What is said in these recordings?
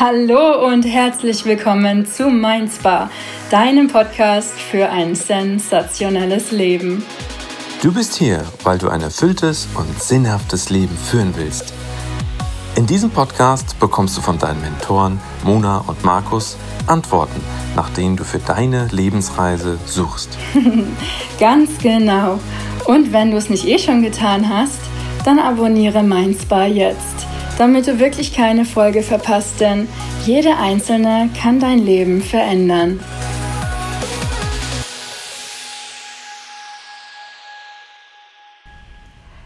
Hallo und herzlich willkommen zu Mindspa, deinem Podcast für ein sensationelles Leben. Du bist hier, weil du ein erfülltes und sinnhaftes Leben führen willst. In diesem Podcast bekommst du von deinen Mentoren Mona und Markus Antworten, nach denen du für deine Lebensreise suchst. Ganz genau. Und wenn du es nicht eh schon getan hast, dann abonniere Mindspa jetzt damit du wirklich keine Folge verpasst, denn jede einzelne kann dein Leben verändern.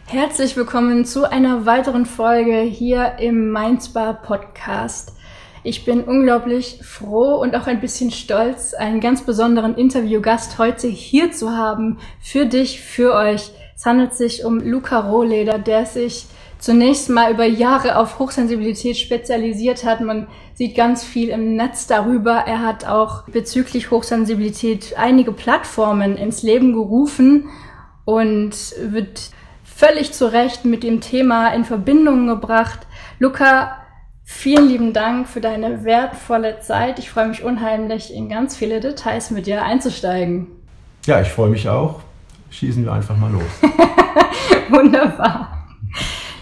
Herzlich willkommen zu einer weiteren Folge hier im Mindspa Podcast. Ich bin unglaublich froh und auch ein bisschen stolz, einen ganz besonderen Interviewgast heute hier zu haben. Für dich, für euch. Es handelt sich um Luca Rohleder, der sich zunächst mal über Jahre auf Hochsensibilität spezialisiert hat. Man sieht ganz viel im Netz darüber. Er hat auch bezüglich Hochsensibilität einige Plattformen ins Leben gerufen und wird völlig zu Recht mit dem Thema in Verbindung gebracht. Luca, vielen lieben Dank für deine wertvolle Zeit. Ich freue mich unheimlich, in ganz viele Details mit dir einzusteigen. Ja, ich freue mich auch. Schießen wir einfach mal los. Wunderbar.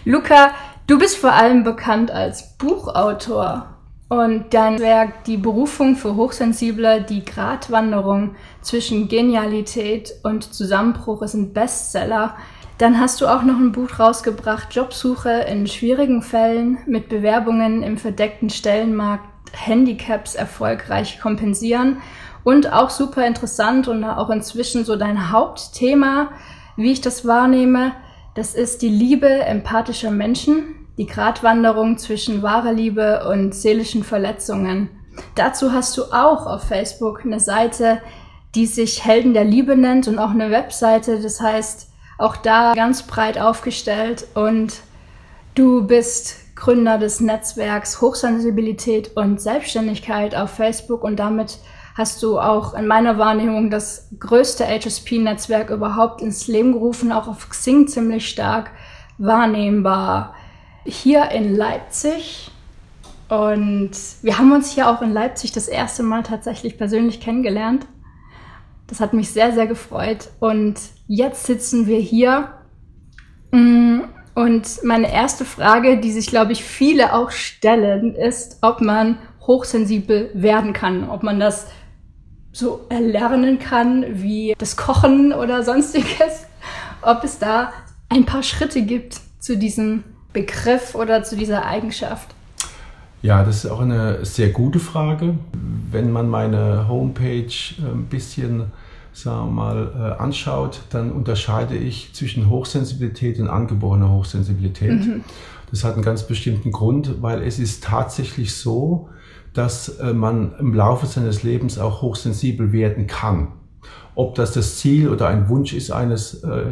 Luca, du bist vor allem bekannt als Buchautor. Und dein Werk Die Berufung für Hochsensible, die Gratwanderung zwischen Genialität und Zusammenbruch ist ein Bestseller. Dann hast du auch noch ein Buch rausgebracht, Jobsuche in schwierigen Fällen mit Bewerbungen im verdeckten Stellenmarkt, Handicaps erfolgreich kompensieren. Und auch super interessant und auch inzwischen so dein Hauptthema, wie ich das wahrnehme, das ist die Liebe empathischer Menschen, die Gratwanderung zwischen wahrer Liebe und seelischen Verletzungen. Dazu hast du auch auf Facebook eine Seite, die sich Helden der Liebe nennt und auch eine Webseite. Das heißt, auch da ganz breit aufgestellt und du bist Gründer des Netzwerks Hochsensibilität und Selbstständigkeit auf Facebook und damit hast du auch in meiner Wahrnehmung das größte HSP-Netzwerk überhaupt ins Leben gerufen, auch auf Xing ziemlich stark wahrnehmbar. Hier in Leipzig. Und wir haben uns hier auch in Leipzig das erste Mal tatsächlich persönlich kennengelernt. Das hat mich sehr, sehr gefreut. Und jetzt sitzen wir hier. Mm, und meine erste Frage, die sich, glaube ich, viele auch stellen, ist, ob man hochsensibel werden kann, ob man das so erlernen kann wie das Kochen oder sonstiges, ob es da ein paar Schritte gibt zu diesem Begriff oder zu dieser Eigenschaft. Ja, das ist auch eine sehr gute Frage. Wenn man meine Homepage ein bisschen sagen wir mal, äh, anschaut, dann unterscheide ich zwischen Hochsensibilität und angeborener Hochsensibilität. Mhm. Das hat einen ganz bestimmten Grund, weil es ist tatsächlich so, dass äh, man im Laufe seines Lebens auch hochsensibel werden kann. Ob das das Ziel oder ein Wunsch ist eines, äh,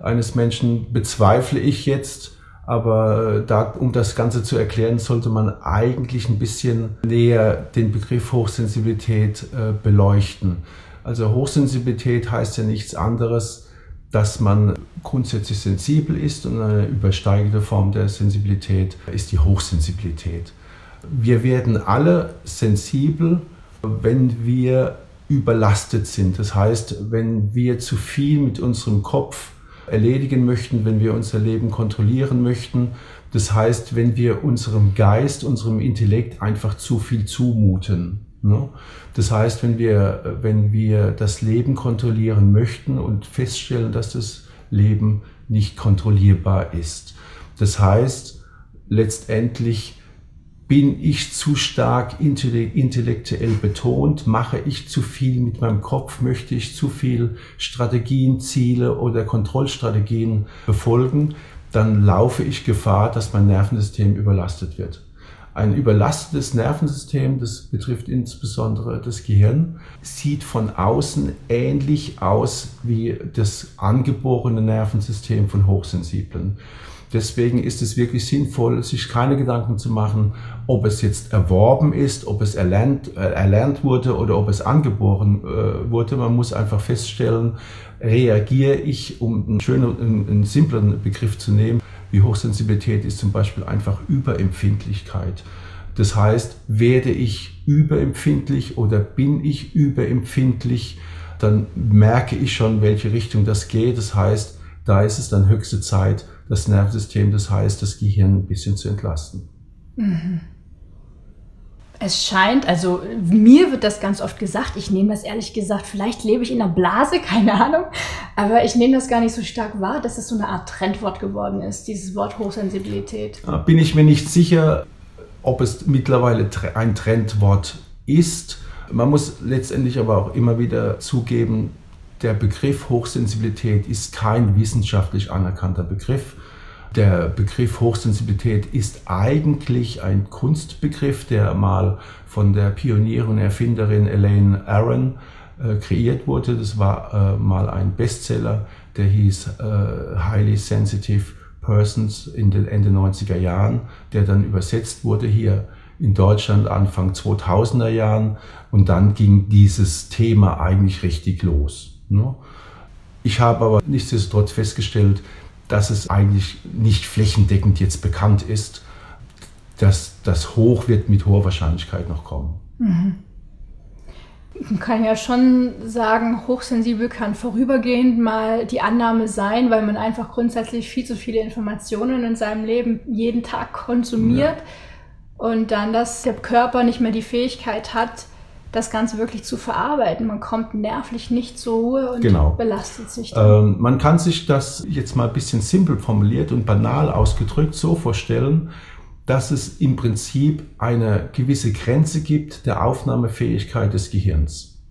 eines Menschen, bezweifle ich jetzt. Aber äh, da, um das Ganze zu erklären, sollte man eigentlich ein bisschen näher den Begriff Hochsensibilität äh, beleuchten. Also Hochsensibilität heißt ja nichts anderes, dass man grundsätzlich sensibel ist und eine übersteigende Form der Sensibilität ist die Hochsensibilität. Wir werden alle sensibel, wenn wir überlastet sind. Das heißt, wenn wir zu viel mit unserem Kopf erledigen möchten, wenn wir unser Leben kontrollieren möchten. Das heißt, wenn wir unserem Geist, unserem Intellekt einfach zu viel zumuten. Ne? Das heißt, wenn wir, wenn wir das Leben kontrollieren möchten und feststellen, dass das Leben nicht kontrollierbar ist. Das heißt, letztendlich bin ich zu stark intellektuell betont? Mache ich zu viel mit meinem Kopf? Möchte ich zu viel Strategien, Ziele oder Kontrollstrategien befolgen? Dann laufe ich Gefahr, dass mein Nervensystem überlastet wird. Ein überlastetes Nervensystem, das betrifft insbesondere das Gehirn, sieht von außen ähnlich aus wie das angeborene Nervensystem von Hochsensiblen. Deswegen ist es wirklich sinnvoll, sich keine Gedanken zu machen, ob es jetzt erworben ist, ob es erlernt, äh, erlernt wurde oder ob es angeboren äh, wurde. Man muss einfach feststellen, reagiere ich, um einen schönen, einen, einen simpleren Begriff zu nehmen, wie Hochsensibilität ist zum Beispiel einfach Überempfindlichkeit. Das heißt, werde ich überempfindlich oder bin ich überempfindlich, dann merke ich schon, welche Richtung das geht. Das heißt, da ist es dann höchste Zeit, das Nervensystem, das heißt, das Gehirn ein bisschen zu entlasten. Mhm. Es scheint, also mir wird das ganz oft gesagt, ich nehme das ehrlich gesagt, vielleicht lebe ich in einer Blase, keine Ahnung, aber ich nehme das gar nicht so stark wahr, dass es so eine Art Trendwort geworden ist, dieses Wort Hochsensibilität. Bin ich mir nicht sicher, ob es mittlerweile ein Trendwort ist. Man muss letztendlich aber auch immer wieder zugeben, der Begriff Hochsensibilität ist kein wissenschaftlich anerkannter Begriff. Der Begriff Hochsensibilität ist eigentlich ein Kunstbegriff, der mal von der Pionierin Erfinderin Elaine Aron äh, kreiert wurde. Das war äh, mal ein Bestseller, der hieß äh, Highly Sensitive Persons in den Ende 90er Jahren, der dann übersetzt wurde hier in Deutschland Anfang 2000er Jahren und dann ging dieses Thema eigentlich richtig los. Ne? Ich habe aber nichtsdestotrotz festgestellt, dass es eigentlich nicht flächendeckend jetzt bekannt ist, dass das Hoch wird mit hoher Wahrscheinlichkeit noch kommen. Mhm. Man kann ja schon sagen, hochsensibel kann vorübergehend mal die Annahme sein, weil man einfach grundsätzlich viel zu viele Informationen in seinem Leben jeden Tag konsumiert ja. und dann, dass der Körper nicht mehr die Fähigkeit hat, das Ganze wirklich zu verarbeiten. Man kommt nervlich nicht zur Ruhe und genau. belastet sich. Ähm, man kann sich das jetzt mal ein bisschen simpel formuliert und banal ausgedrückt so vorstellen, dass es im Prinzip eine gewisse Grenze gibt der Aufnahmefähigkeit des Gehirns.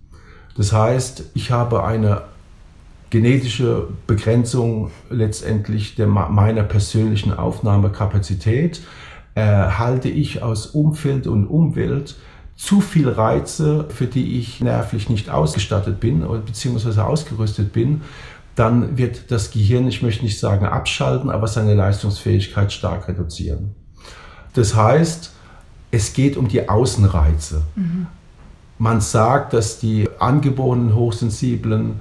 Das heißt, ich habe eine genetische Begrenzung letztendlich der, meiner persönlichen Aufnahmekapazität. Erhalte ich aus Umfeld und Umwelt zu viel Reize, für die ich nervlich nicht ausgestattet bin oder beziehungsweise ausgerüstet bin, dann wird das Gehirn, ich möchte nicht sagen abschalten, aber seine Leistungsfähigkeit stark reduzieren. Das heißt, es geht um die Außenreize. Mhm. Man sagt, dass die angeborenen Hochsensiblen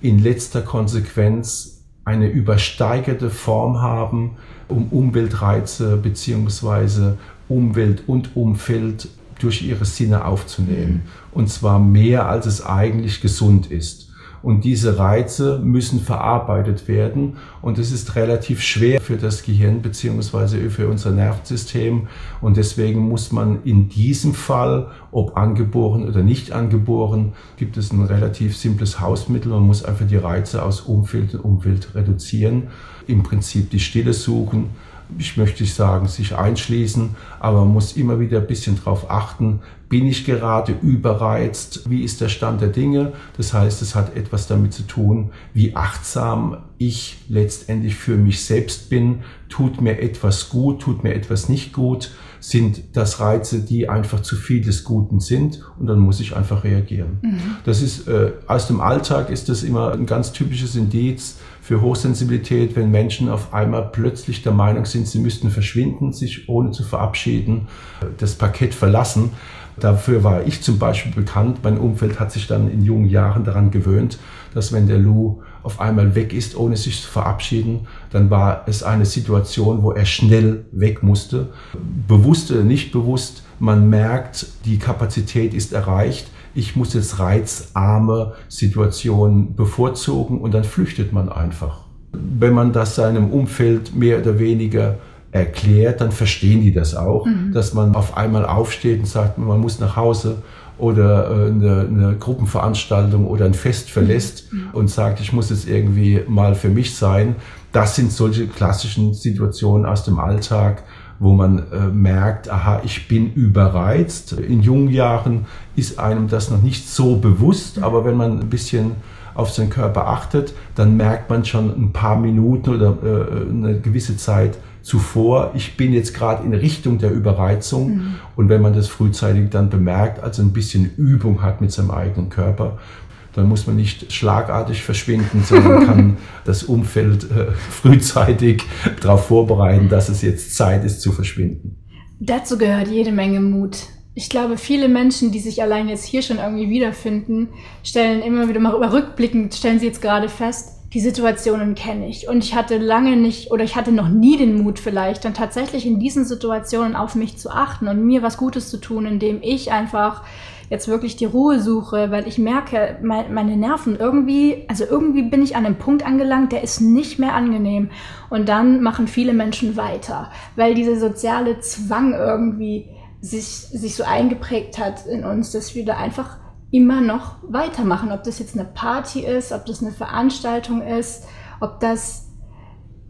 in letzter Konsequenz eine übersteigerte Form haben, um Umweltreize beziehungsweise Umwelt und Umfeld durch ihre Sinne aufzunehmen. Und zwar mehr, als es eigentlich gesund ist. Und diese Reize müssen verarbeitet werden. Und es ist relativ schwer für das Gehirn beziehungsweise für unser Nervensystem. Und deswegen muss man in diesem Fall, ob angeboren oder nicht angeboren, gibt es ein relativ simples Hausmittel. Man muss einfach die Reize aus Umfeld und Umwelt reduzieren. Im Prinzip die Stille suchen ich möchte nicht sagen, sich einschließen, aber man muss immer wieder ein bisschen darauf achten, bin ich gerade überreizt, wie ist der Stand der Dinge. Das heißt, es hat etwas damit zu tun, wie achtsam ich letztendlich für mich selbst bin, tut mir etwas gut, tut mir etwas nicht gut, sind das Reize, die einfach zu viel des Guten sind und dann muss ich einfach reagieren. Mhm. Das ist, äh, aus dem Alltag ist das immer ein ganz typisches Indiz, für Hochsensibilität, wenn Menschen auf einmal plötzlich der Meinung sind, sie müssten verschwinden, sich ohne zu verabschieden, das Parkett verlassen. Dafür war ich zum Beispiel bekannt. Mein Umfeld hat sich dann in jungen Jahren daran gewöhnt, dass wenn der Lou auf einmal weg ist, ohne sich zu verabschieden, dann war es eine Situation, wo er schnell weg musste. Bewusst oder nicht bewusst, man merkt, die Kapazität ist erreicht ich muss jetzt reizarme Situationen bevorzugen und dann flüchtet man einfach. Wenn man das seinem Umfeld mehr oder weniger erklärt, dann verstehen die das auch, mhm. dass man auf einmal aufsteht und sagt, man muss nach Hause oder äh, eine, eine Gruppenveranstaltung oder ein Fest verlässt mhm. und sagt, ich muss jetzt irgendwie mal für mich sein. Das sind solche klassischen Situationen aus dem Alltag, wo man äh, merkt, aha, ich bin überreizt. In jungen Jahren ist einem das noch nicht so bewusst, aber wenn man ein bisschen auf seinen Körper achtet, dann merkt man schon ein paar Minuten oder äh, eine gewisse Zeit zuvor, ich bin jetzt gerade in Richtung der Überreizung. Mhm. Und wenn man das frühzeitig dann bemerkt, also ein bisschen Übung hat mit seinem eigenen Körper, dann muss man nicht schlagartig verschwinden, sondern kann das Umfeld äh, frühzeitig darauf vorbereiten, dass es jetzt Zeit ist zu verschwinden. Dazu gehört jede Menge Mut. Ich glaube, viele Menschen, die sich allein jetzt hier schon irgendwie wiederfinden, stellen immer wieder mal rückblickend, stellen sie jetzt gerade fest, die Situationen kenne ich. Und ich hatte lange nicht oder ich hatte noch nie den Mut vielleicht, dann tatsächlich in diesen Situationen auf mich zu achten und mir was Gutes zu tun, indem ich einfach jetzt wirklich die Ruhe suche, weil ich merke, meine Nerven irgendwie, also irgendwie bin ich an einem Punkt angelangt, der ist nicht mehr angenehm. Und dann machen viele Menschen weiter, weil dieser soziale Zwang irgendwie sich, sich so eingeprägt hat in uns, dass wir da einfach immer noch weitermachen. Ob das jetzt eine Party ist, ob das eine Veranstaltung ist, ob das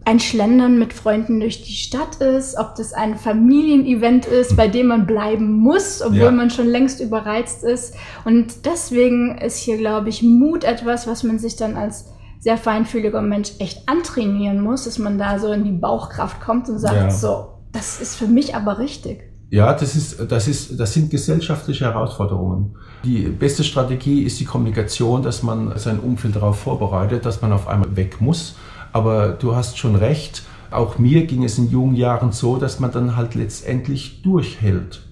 ein Schlendern mit Freunden durch die Stadt ist, ob das ein Familienevent ist, bei dem man bleiben muss, obwohl ja. man schon längst überreizt ist. Und deswegen ist hier, glaube ich, Mut etwas, was man sich dann als sehr feinfühliger Mensch echt antrainieren muss, dass man da so in die Bauchkraft kommt und sagt, ja. so, das ist für mich aber richtig. Ja, das ist, das ist, das sind gesellschaftliche Herausforderungen. Die beste Strategie ist die Kommunikation, dass man sein Umfeld darauf vorbereitet, dass man auf einmal weg muss aber du hast schon recht, auch mir ging es in jungen Jahren so, dass man dann halt letztendlich durchhält.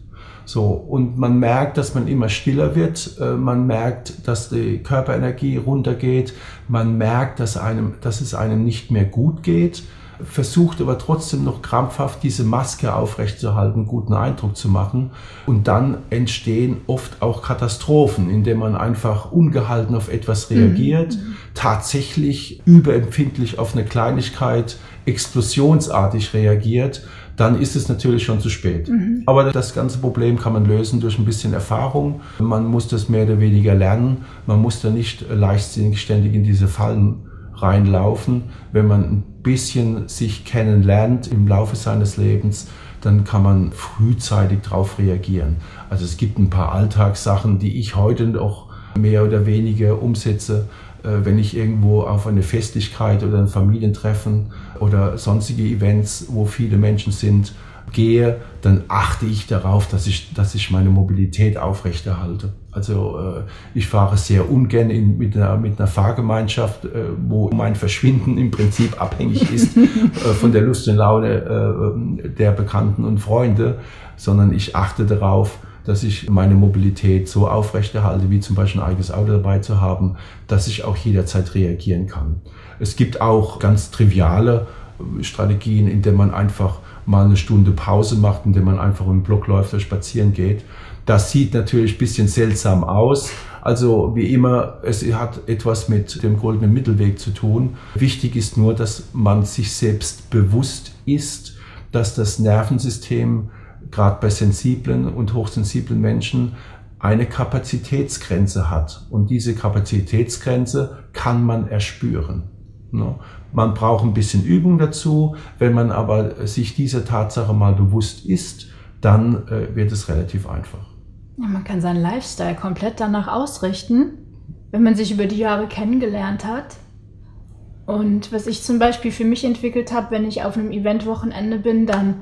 So, und man merkt, dass man immer stiller wird, äh, man merkt, dass die Körperenergie runtergeht, man merkt, dass, einem, dass es einem nicht mehr gut geht versucht aber trotzdem noch krampfhaft diese Maske aufrechtzuerhalten, guten Eindruck zu machen. Und dann entstehen oft auch Katastrophen, indem man einfach ungehalten auf etwas mhm. reagiert, mhm. tatsächlich überempfindlich auf eine Kleinigkeit, explosionsartig reagiert dann ist es natürlich schon zu spät. Mhm. Aber das ganze Problem kann man lösen durch ein bisschen Erfahrung. Man muss das mehr oder weniger lernen. Man muss da nicht leichtsinnig ständig in diese Fallen reinlaufen. Wenn man ein bisschen sich kennenlernt im Laufe seines Lebens, dann kann man frühzeitig darauf reagieren. Also es gibt ein paar Alltagssachen, die ich heute noch mehr oder weniger umsetze, äh, wenn ich irgendwo auf eine Festlichkeit oder ein Familientreffen oder sonstige Events, wo viele Menschen sind, gehe, dann achte ich darauf, dass ich, dass ich meine Mobilität aufrechterhalte. Also äh, ich fahre sehr ungern in, mit, einer, mit einer Fahrgemeinschaft, äh, wo mein Verschwinden im Prinzip abhängig ist äh, von der Lust und Laune der Bekannten und Freunde, sondern ich achte darauf, dass ich meine Mobilität so aufrechterhalte, wie zum Beispiel ein eigenes Auto dabei zu haben, dass ich auch jederzeit reagieren kann. Es gibt auch ganz triviale Strategien, in denen man einfach mal eine Stunde Pause macht, indem man einfach im Block läuft oder spazieren geht. Das sieht natürlich ein bisschen seltsam aus. Also wie immer, es hat etwas mit dem goldenen Mittelweg zu tun. Wichtig ist nur, dass man sich selbst bewusst ist, dass das Nervensystem gerade bei sensiblen und hochsensiblen Menschen eine Kapazitätsgrenze hat. Und diese Kapazitätsgrenze kann man erspüren. Ne? Man braucht ein bisschen Übung dazu. Wenn man aber sich dieser Tatsache mal bewusst ist, dann äh, wird es relativ einfach. Ja, man kann seinen Lifestyle komplett danach ausrichten, wenn man sich über die Jahre kennengelernt hat. Und was ich zum Beispiel für mich entwickelt habe, wenn ich auf einem Eventwochenende bin, dann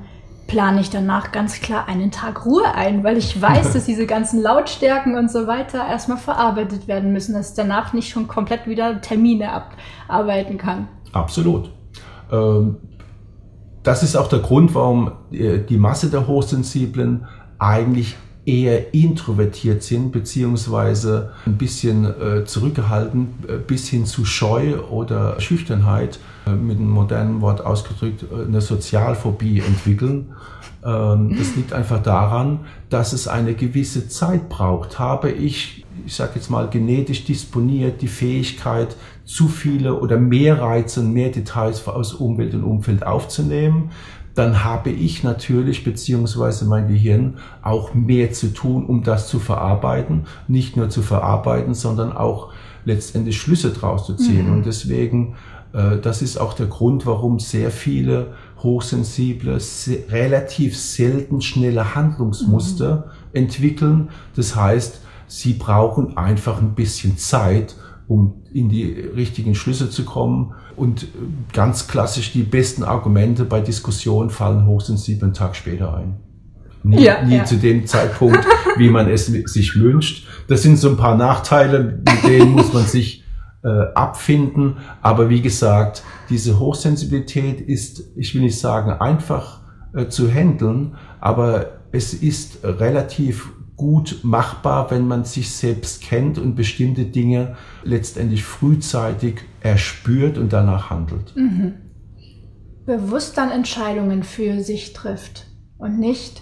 plane ich danach ganz klar einen Tag Ruhe ein, weil ich weiß, dass diese ganzen Lautstärken und so weiter erstmal verarbeitet werden müssen, dass ich danach nicht schon komplett wieder Termine abarbeiten kann. Absolut. Ähm, das ist auch der Grund, warum äh, die Masse der Hochsensiblen eigentlich eher introvertiert sind, beziehungsweise ein bisschen äh, zurückgehalten, äh, bis hin zu Scheu oder Schüchternheit, äh, mit einem modernen Wort ausgedrückt, äh, eine Sozialphobie entwickeln. Ähm, das liegt einfach daran, dass es eine gewisse Zeit braucht. Habe ich, ich sage jetzt mal, genetisch disponiert die Fähigkeit, zu viele oder mehr Reize und mehr Details aus Umwelt und Umfeld aufzunehmen, dann habe ich natürlich beziehungsweise mein Gehirn auch mehr zu tun, um das zu verarbeiten. Nicht nur zu verarbeiten, sondern auch letztendlich Schlüsse draus zu ziehen. Mhm. Und deswegen, äh, das ist auch der Grund, warum sehr viele hochsensible, se relativ selten schnelle Handlungsmuster mhm. entwickeln. Das heißt, sie brauchen einfach ein bisschen Zeit, um in die richtigen Schlüsse zu kommen. Und ganz klassisch die besten Argumente bei Diskussionen fallen hochsensibel einen Tag später ein. Nie, ja, nie ja. zu dem Zeitpunkt, wie man es sich wünscht. Das sind so ein paar Nachteile, mit denen muss man sich äh, abfinden. Aber wie gesagt, diese Hochsensibilität ist, ich will nicht sagen, einfach äh, zu handeln, aber es ist relativ gut machbar, wenn man sich selbst kennt und bestimmte Dinge letztendlich frühzeitig erspürt und danach handelt. Mhm. Bewusst dann Entscheidungen für sich trifft und nicht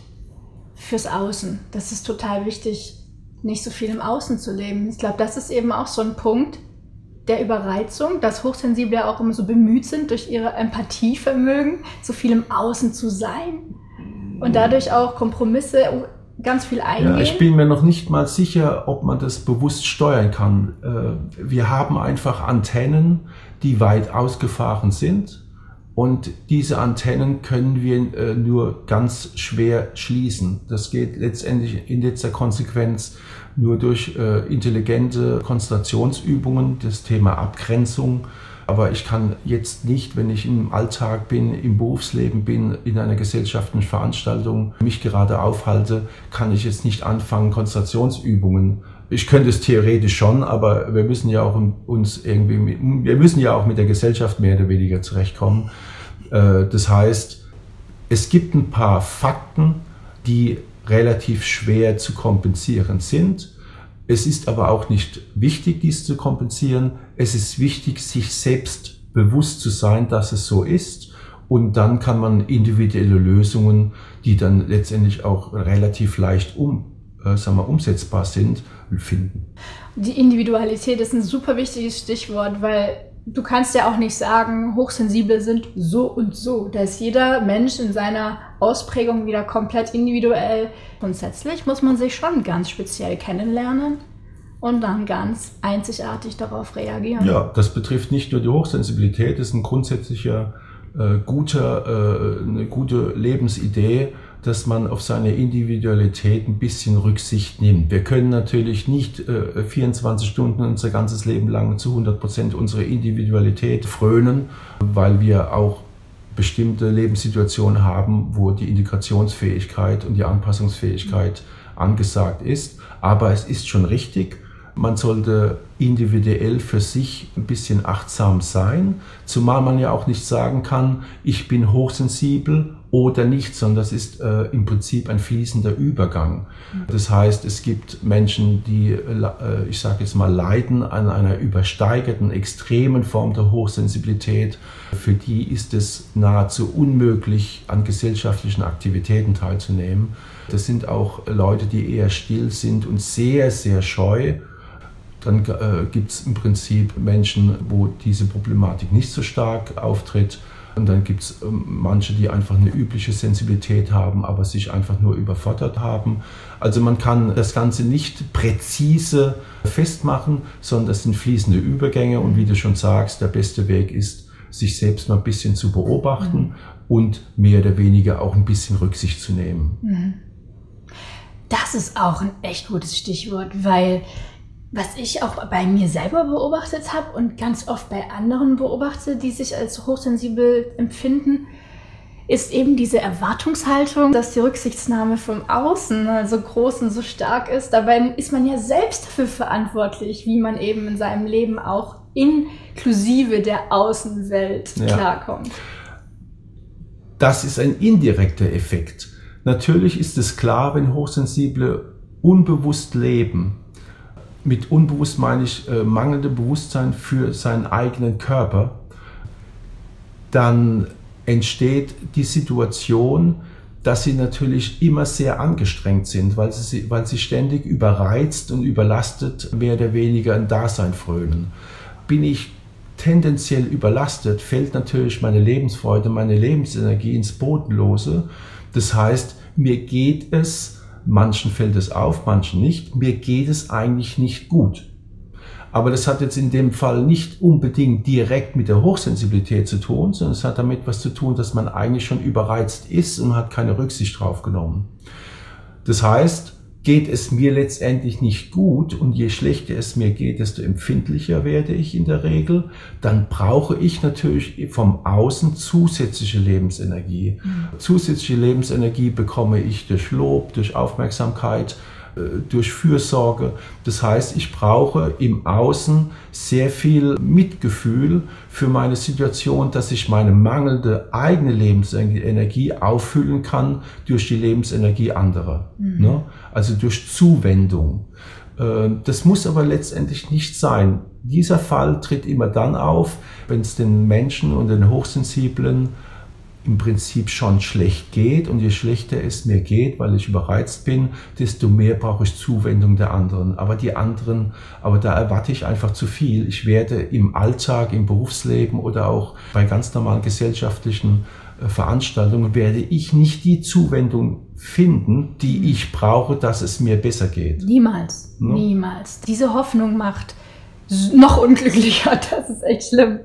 fürs Außen. Das ist total wichtig, nicht so viel im Außen zu leben. Ich glaube, das ist eben auch so ein Punkt der Überreizung, dass Hochsensible ja auch immer so bemüht sind, durch ihre Empathievermögen so viel im Außen zu sein und dadurch auch Kompromisse ganz viel eingehen. Ja, ich bin mir noch nicht mal sicher, ob man das bewusst steuern kann. Äh, wir haben einfach Antennen, die weit ausgefahren sind und diese Antennen können wir äh, nur ganz schwer schließen. Das geht letztendlich in letzter Konsequenz nur durch äh, intelligente Konzentrationsübungen, das Thema Abgrenzung. Aber ich kann jetzt nicht, wenn ich im Alltag bin, im Berufsleben bin, in einer gesellschaftlichen Veranstaltung mich gerade aufhalte, kann ich jetzt nicht anfangen, Konzentrationsübungen ich könnte es theoretisch schon, aber wir müssen ja auch uns irgendwie, wir müssen ja auch mit der Gesellschaft mehr oder weniger zurechtkommen. Äh, das heißt, es gibt ein paar Fakten, die relativ schwer zu kompensieren sind. Es ist aber auch nicht wichtig, dies zu kompensieren. Es ist wichtig, sich selbst bewusst zu sein, dass es so ist. Und dann kann man individuelle Lösungen, die dann letztendlich auch relativ leicht um, äh, sagen wir, umsetzbar sind, finden. Die Individualität ist ein super wichtiges Stichwort, weil du kannst ja auch nicht sagen, Hochsensible sind so und so. Da ist jeder Mensch in seiner Ausprägung wieder komplett individuell. Grundsätzlich muss man sich schon ganz speziell kennenlernen und dann ganz einzigartig darauf reagieren. Ja, das betrifft nicht nur die Hochsensibilität, das ist ein grundsätzlicher äh, guter, äh, eine gute Lebensidee dass man auf seine Individualität ein bisschen Rücksicht nimmt. Wir können natürlich nicht äh, 24 Stunden unser ganzes Leben lang zu 100 Prozent unsere Individualität frönen, weil wir auch bestimmte Lebenssituationen haben, wo die Integrationsfähigkeit und die Anpassungsfähigkeit angesagt ist. Aber es ist schon richtig, man sollte individuell für sich ein bisschen achtsam sein, zumal man ja auch nicht sagen kann, ich bin hochsensibel oder nicht, sondern das ist äh, im Prinzip ein fließender Übergang. Das heißt, es gibt Menschen, die, äh, ich sage jetzt mal, leiden an einer übersteigerten, extremen Form der Hochsensibilität. Für die ist es nahezu unmöglich, an gesellschaftlichen Aktivitäten teilzunehmen. Das sind auch Leute, die eher still sind und sehr, sehr scheu dann äh, gibt es im Prinzip Menschen, wo diese Problematik nicht so stark auftritt. Und dann gibt es ähm, manche, die einfach eine übliche Sensibilität haben, aber sich einfach nur überfordert haben. Also man kann das Ganze nicht präzise festmachen, sondern das sind fließende Übergänge. Und wie du schon sagst, der beste Weg ist, sich selbst mal ein bisschen zu beobachten mhm. und mehr oder weniger auch ein bisschen Rücksicht zu nehmen. Mhm. Das ist auch ein echt gutes Stichwort, weil was ich auch bei mir selber beobachtet habe und ganz oft bei anderen beobachte, die sich als hochsensibel empfinden, ist eben diese Erwartungshaltung, dass die Rücksichtsnahme vom Außen so groß und so stark ist. Dabei ist man ja selbst dafür verantwortlich, wie man eben in seinem Leben auch inklusive der Außenwelt ja. klarkommt. Das ist ein indirekter Effekt. Natürlich ist es klar, wenn Hochsensible unbewusst leben, mit unbewusst meine ich äh, mangelnde Bewusstsein für seinen eigenen Körper, dann entsteht die Situation, dass sie natürlich immer sehr angestrengt sind, weil sie, weil sie ständig überreizt und überlastet mehr oder weniger ein Dasein frönen. Bin ich tendenziell überlastet, fällt natürlich meine Lebensfreude, meine Lebensenergie ins Bodenlose. Das heißt, mir geht es Manchen fällt es auf, manchen nicht. Mir geht es eigentlich nicht gut. Aber das hat jetzt in dem Fall nicht unbedingt direkt mit der Hochsensibilität zu tun, sondern es hat damit was zu tun, dass man eigentlich schon überreizt ist und hat keine Rücksicht drauf genommen. Das heißt, geht es mir letztendlich nicht gut und je schlechter es mir geht, desto empfindlicher werde ich in der Regel, dann brauche ich natürlich vom Außen zusätzliche Lebensenergie. Mhm. Zusätzliche Lebensenergie bekomme ich durch Lob, durch Aufmerksamkeit, durch Fürsorge. Das heißt, ich brauche im Außen sehr viel Mitgefühl für meine Situation, dass ich meine mangelnde eigene Lebensenergie auffüllen kann durch die Lebensenergie anderer. Mhm. Ne? Also durch Zuwendung. Äh, das muss aber letztendlich nicht sein. Dieser Fall tritt immer dann auf, wenn es den Menschen und den Hochsensiblen im Prinzip schon schlecht geht und je schlechter es mir geht, weil ich überreizt bin, desto mehr brauche ich Zuwendung der anderen. Aber die anderen, aber da erwarte ich einfach zu viel. Ich werde im Alltag, im Berufsleben oder auch bei ganz normalen gesellschaftlichen äh, Veranstaltungen werde ich nicht die Zuwendung finden, die ich brauche, dass es mir besser geht. Niemals, no? niemals. Diese Hoffnung macht noch unglücklicher. Das ist echt schlimm.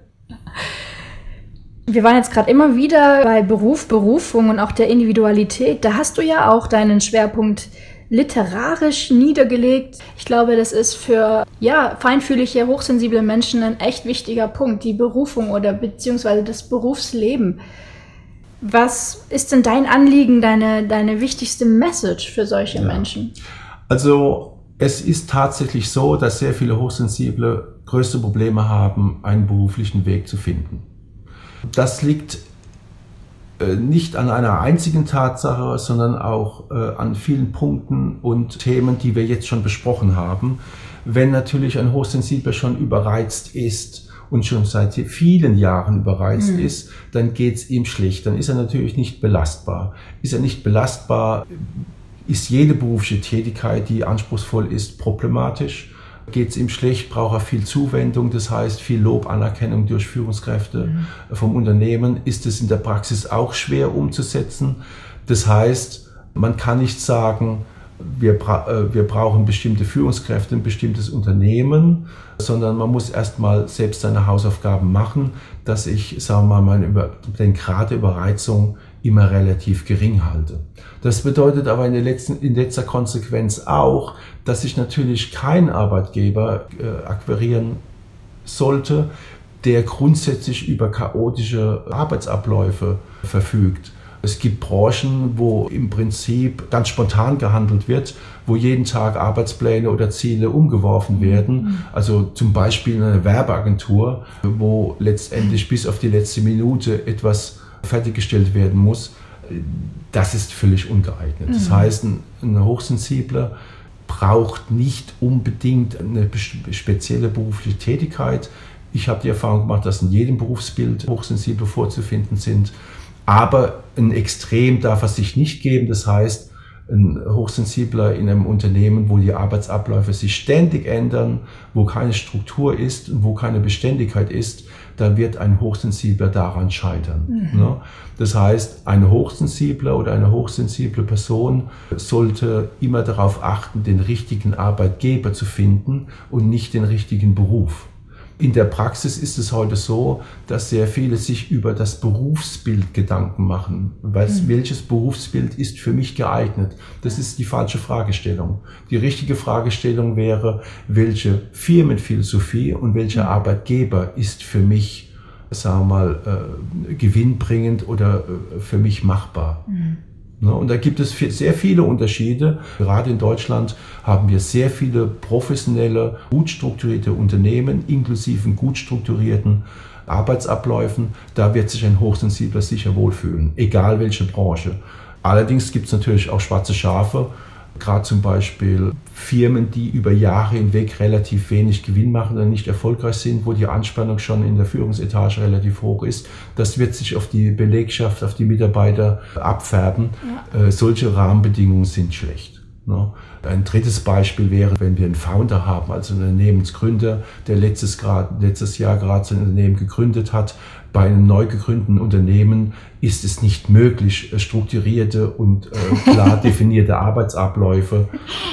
Wir waren jetzt gerade immer wieder bei Beruf, Berufung und auch der Individualität. Da hast du ja auch deinen Schwerpunkt literarisch niedergelegt. Ich glaube, das ist für ja, feinfühlige, hochsensible Menschen ein echt wichtiger Punkt, die Berufung oder beziehungsweise das Berufsleben. Was ist denn dein Anliegen, deine, deine wichtigste Message für solche ja. Menschen? Also es ist tatsächlich so, dass sehr viele Hochsensible größte Probleme haben, einen beruflichen Weg zu finden. Das liegt äh, nicht an einer einzigen Tatsache, sondern auch äh, an vielen Punkten und Themen, die wir jetzt schon besprochen haben. Wenn natürlich ein Hochsensibler schon überreizt ist und schon seit vielen Jahren überreizt mhm. ist, dann geht es ihm schlecht. Dann ist er natürlich nicht belastbar. Ist er nicht belastbar, ist jede berufliche Tätigkeit, die anspruchsvoll ist, problematisch. Geht es ihm schlecht, braucht er viel Zuwendung, das heißt viel Lob, Anerkennung durch Führungskräfte mhm. vom Unternehmen. Ist es in der Praxis auch schwer umzusetzen? Das heißt, man kann nicht sagen, wir, bra äh, wir brauchen bestimmte Führungskräfte, ein bestimmtes Unternehmen, sondern man muss erstmal selbst seine Hausaufgaben machen, dass ich, sagen wir mal, über, den Grad der Überreizung immer relativ gering halte. Das bedeutet aber in, der letzten, in letzter Konsequenz auch, dass sich natürlich kein Arbeitgeber äh, akquirieren sollte, der grundsätzlich über chaotische Arbeitsabläufe verfügt. Es gibt Branchen, wo im Prinzip ganz spontan gehandelt wird, wo jeden Tag Arbeitspläne oder Ziele umgeworfen werden. Mhm. Also zum Beispiel eine Werbeagentur, wo letztendlich bis auf die letzte Minute etwas fertiggestellt werden muss, das ist völlig ungeeignet. Das mhm. heißt, ein, ein Hochsensibler braucht nicht unbedingt eine spezielle berufliche Tätigkeit. Ich habe die Erfahrung gemacht, dass in jedem Berufsbild Hochsensible vorzufinden sind. Aber ein Extrem darf es sich nicht geben. Das heißt, ein Hochsensibler in einem Unternehmen, wo die Arbeitsabläufe sich ständig ändern, wo keine Struktur ist und wo keine Beständigkeit ist, da wird ein Hochsensibler daran scheitern. Mhm. Ne? Das heißt, ein Hochsensibler oder eine hochsensible Person sollte immer darauf achten, den richtigen Arbeitgeber zu finden und nicht den richtigen Beruf. In der Praxis ist es heute so, dass sehr viele sich über das Berufsbild Gedanken machen. Was, mhm. Welches Berufsbild ist für mich geeignet? Das ist die falsche Fragestellung. Die richtige Fragestellung wäre, welche Firmenphilosophie und welcher mhm. Arbeitgeber ist für mich, sagen wir mal, äh, gewinnbringend oder äh, für mich machbar? Mhm. Ne, und da gibt es sehr viele Unterschiede. Gerade in Deutschland haben wir sehr viele professionelle, gut strukturierte Unternehmen, inklusive gut strukturierten Arbeitsabläufen. Da wird sich ein Hochsensibler sicher wohlfühlen, egal welche Branche. Allerdings gibt es natürlich auch schwarze Schafe Gerade zum Beispiel Firmen, die über Jahre hinweg relativ wenig Gewinn machen oder nicht erfolgreich sind, wo die Anspannung schon in der Führungsetage relativ hoch ist. Das wird sich auf die Belegschaft, auf die Mitarbeiter abfärben. Ja. Äh, solche Rahmenbedingungen sind schlecht. Ne? Ein drittes Beispiel wäre, wenn wir einen Founder haben, also einen Unternehmensgründer, der letztes, grad, letztes Jahr gerade sein Unternehmen gegründet hat. Bei einem neu gegründeten Unternehmen ist es nicht möglich, äh, strukturierte und äh, klar definierte Arbeitsabläufe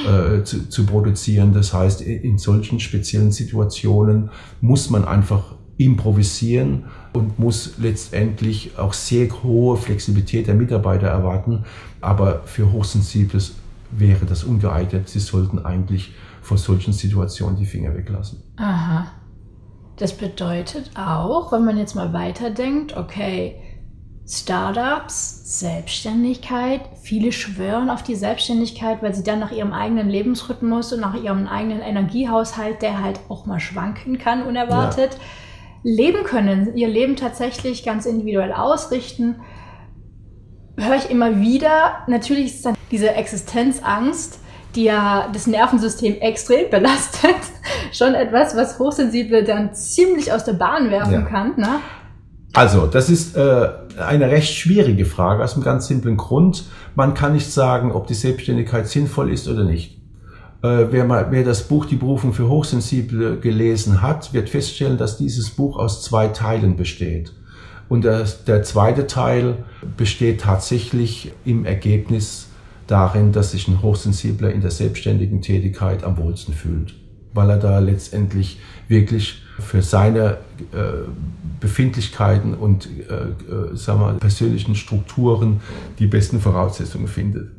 äh, zu, zu produzieren. Das heißt, in solchen speziellen Situationen muss man einfach improvisieren und muss letztendlich auch sehr hohe Flexibilität der Mitarbeiter erwarten. Aber für hochsensibles wäre das ungeeignet. Sie sollten eigentlich vor solchen Situationen die Finger weglassen. Aha. Das bedeutet auch, wenn man jetzt mal weiterdenkt, okay, Startups, Selbstständigkeit. Viele schwören auf die Selbstständigkeit, weil sie dann nach ihrem eigenen Lebensrhythmus und nach ihrem eigenen Energiehaushalt, der halt auch mal schwanken kann, unerwartet, ja. leben können, ihr Leben tatsächlich ganz individuell ausrichten. Höre ich immer wieder. Natürlich ist dann diese Existenzangst, die ja das Nervensystem extrem belastet, schon etwas, was Hochsensible dann ziemlich aus der Bahn werfen ja. kann. Ne? Also, das ist äh, eine recht schwierige Frage aus einem ganz simplen Grund. Man kann nicht sagen, ob die Selbstständigkeit sinnvoll ist oder nicht. Äh, wer, mal, wer das Buch Die Berufung für Hochsensible gelesen hat, wird feststellen, dass dieses Buch aus zwei Teilen besteht. Und der, der zweite Teil besteht tatsächlich im Ergebnis darin, dass sich ein Hochsensibler in der selbstständigen Tätigkeit am wohlsten fühlt, weil er da letztendlich wirklich für seine äh, Befindlichkeiten und äh, äh, sagen wir, persönlichen Strukturen die besten Voraussetzungen findet.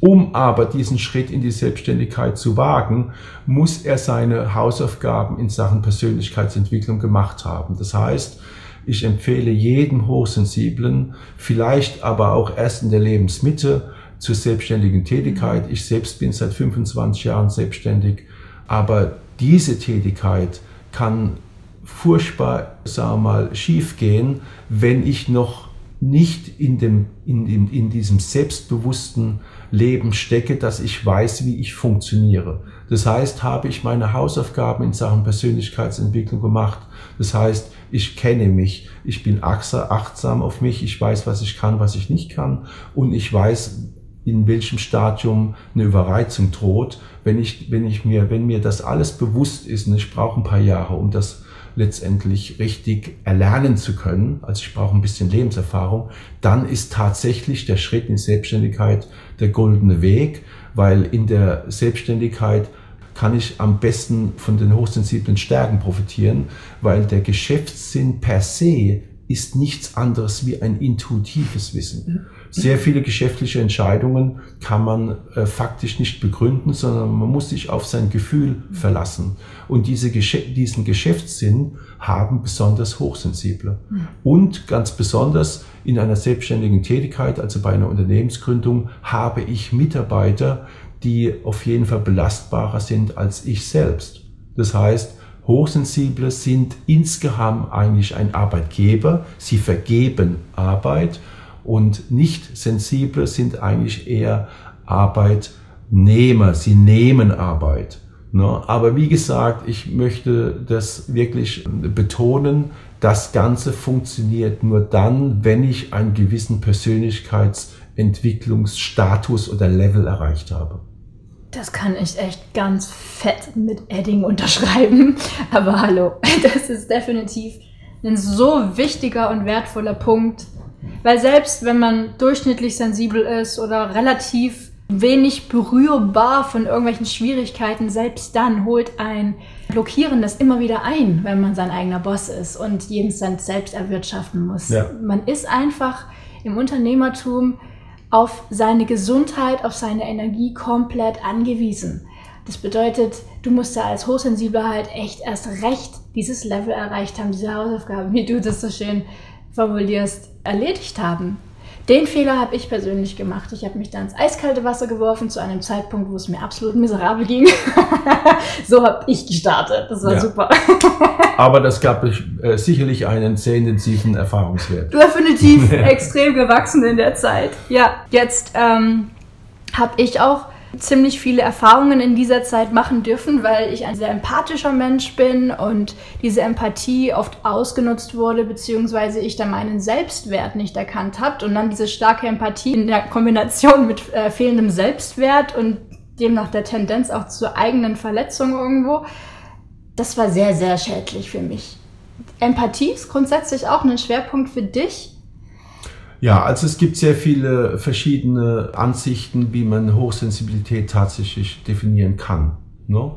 Um aber diesen Schritt in die Selbstständigkeit zu wagen, muss er seine Hausaufgaben in Sachen Persönlichkeitsentwicklung gemacht haben. Das heißt, ich empfehle jedem Hochsensiblen, vielleicht aber auch erst in der Lebensmitte, zur selbstständigen Tätigkeit. Ich selbst bin seit 25 Jahren selbstständig, aber diese Tätigkeit kann furchtbar, sagen wir mal, schief gehen, wenn ich noch nicht in, dem, in, in, in diesem selbstbewussten Leben stecke, dass ich weiß, wie ich funktioniere. Das heißt, habe ich meine Hausaufgaben in Sachen Persönlichkeitsentwicklung gemacht. Das heißt, ich kenne mich, ich bin achtsam auf mich, ich weiß, was ich kann, was ich nicht kann und ich weiß, in welchem Stadium eine Überreizung droht. Wenn ich, wenn ich mir, wenn mir das alles bewusst ist und ich brauche ein paar Jahre, um das letztendlich richtig erlernen zu können, also ich brauche ein bisschen Lebenserfahrung, dann ist tatsächlich der Schritt in Selbstständigkeit der goldene Weg, weil in der Selbstständigkeit kann ich am besten von den hochsensiblen Stärken profitieren, weil der Geschäftssinn per se ist nichts anderes wie ein intuitives Wissen. Sehr viele geschäftliche Entscheidungen kann man äh, faktisch nicht begründen, sondern man muss sich auf sein Gefühl verlassen. Und diese, diesen Geschäftssinn haben besonders Hochsensible. Und ganz besonders in einer selbstständigen Tätigkeit, also bei einer Unternehmensgründung, habe ich Mitarbeiter, die auf jeden Fall belastbarer sind als ich selbst. Das heißt, Hochsensible sind insgeheim eigentlich ein Arbeitgeber. Sie vergeben Arbeit und nicht sensible sind eigentlich eher Arbeitnehmer. Sie nehmen Arbeit. Ne? Aber wie gesagt, ich möchte das wirklich betonen. Das Ganze funktioniert nur dann, wenn ich einen gewissen Persönlichkeitsentwicklungsstatus oder Level erreicht habe. Das kann ich echt ganz fett mit Edding unterschreiben. Aber hallo, das ist definitiv ein so wichtiger und wertvoller Punkt, weil selbst wenn man durchschnittlich sensibel ist oder relativ wenig berührbar von irgendwelchen Schwierigkeiten, selbst dann holt ein Blockieren das immer wieder ein, wenn man sein eigener Boss ist und jeden Cent selbst erwirtschaften muss. Ja. Man ist einfach im Unternehmertum auf seine Gesundheit, auf seine Energie komplett angewiesen. Das bedeutet, du musst da als Hochsensibler halt echt erst recht dieses Level erreicht haben, diese Hausaufgabe, wie du das so schön formulierst, erledigt haben. Den Fehler habe ich persönlich gemacht. Ich habe mich dann ins eiskalte Wasser geworfen zu einem Zeitpunkt, wo es mir absolut miserabel ging. so habe ich gestartet. Das war ja. super. Aber das gab äh, sicherlich einen sehr intensiven Erfahrungswert. Definitiv extrem gewachsen in der Zeit. Ja, jetzt ähm, habe ich auch ziemlich viele Erfahrungen in dieser Zeit machen dürfen, weil ich ein sehr empathischer Mensch bin und diese Empathie oft ausgenutzt wurde, beziehungsweise ich dann meinen Selbstwert nicht erkannt habe und dann diese starke Empathie in der Kombination mit äh, fehlendem Selbstwert und demnach der Tendenz auch zur eigenen Verletzung irgendwo, das war sehr, sehr schädlich für mich. Empathie ist grundsätzlich auch ein Schwerpunkt für dich. Ja, also es gibt sehr viele verschiedene Ansichten, wie man Hochsensibilität tatsächlich definieren kann. Ne?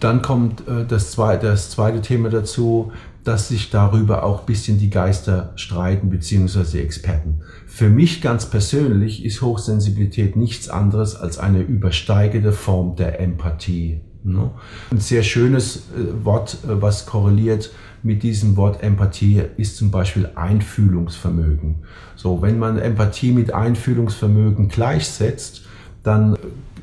Dann kommt äh, das, zweite, das zweite Thema dazu, dass sich darüber auch bisschen die Geister streiten, beziehungsweise Experten. Für mich ganz persönlich ist Hochsensibilität nichts anderes als eine übersteigende Form der Empathie. Ne? Ein sehr schönes äh, Wort, äh, was korreliert mit diesem Wort Empathie ist zum Beispiel Einfühlungsvermögen. So, wenn man Empathie mit Einfühlungsvermögen gleichsetzt, dann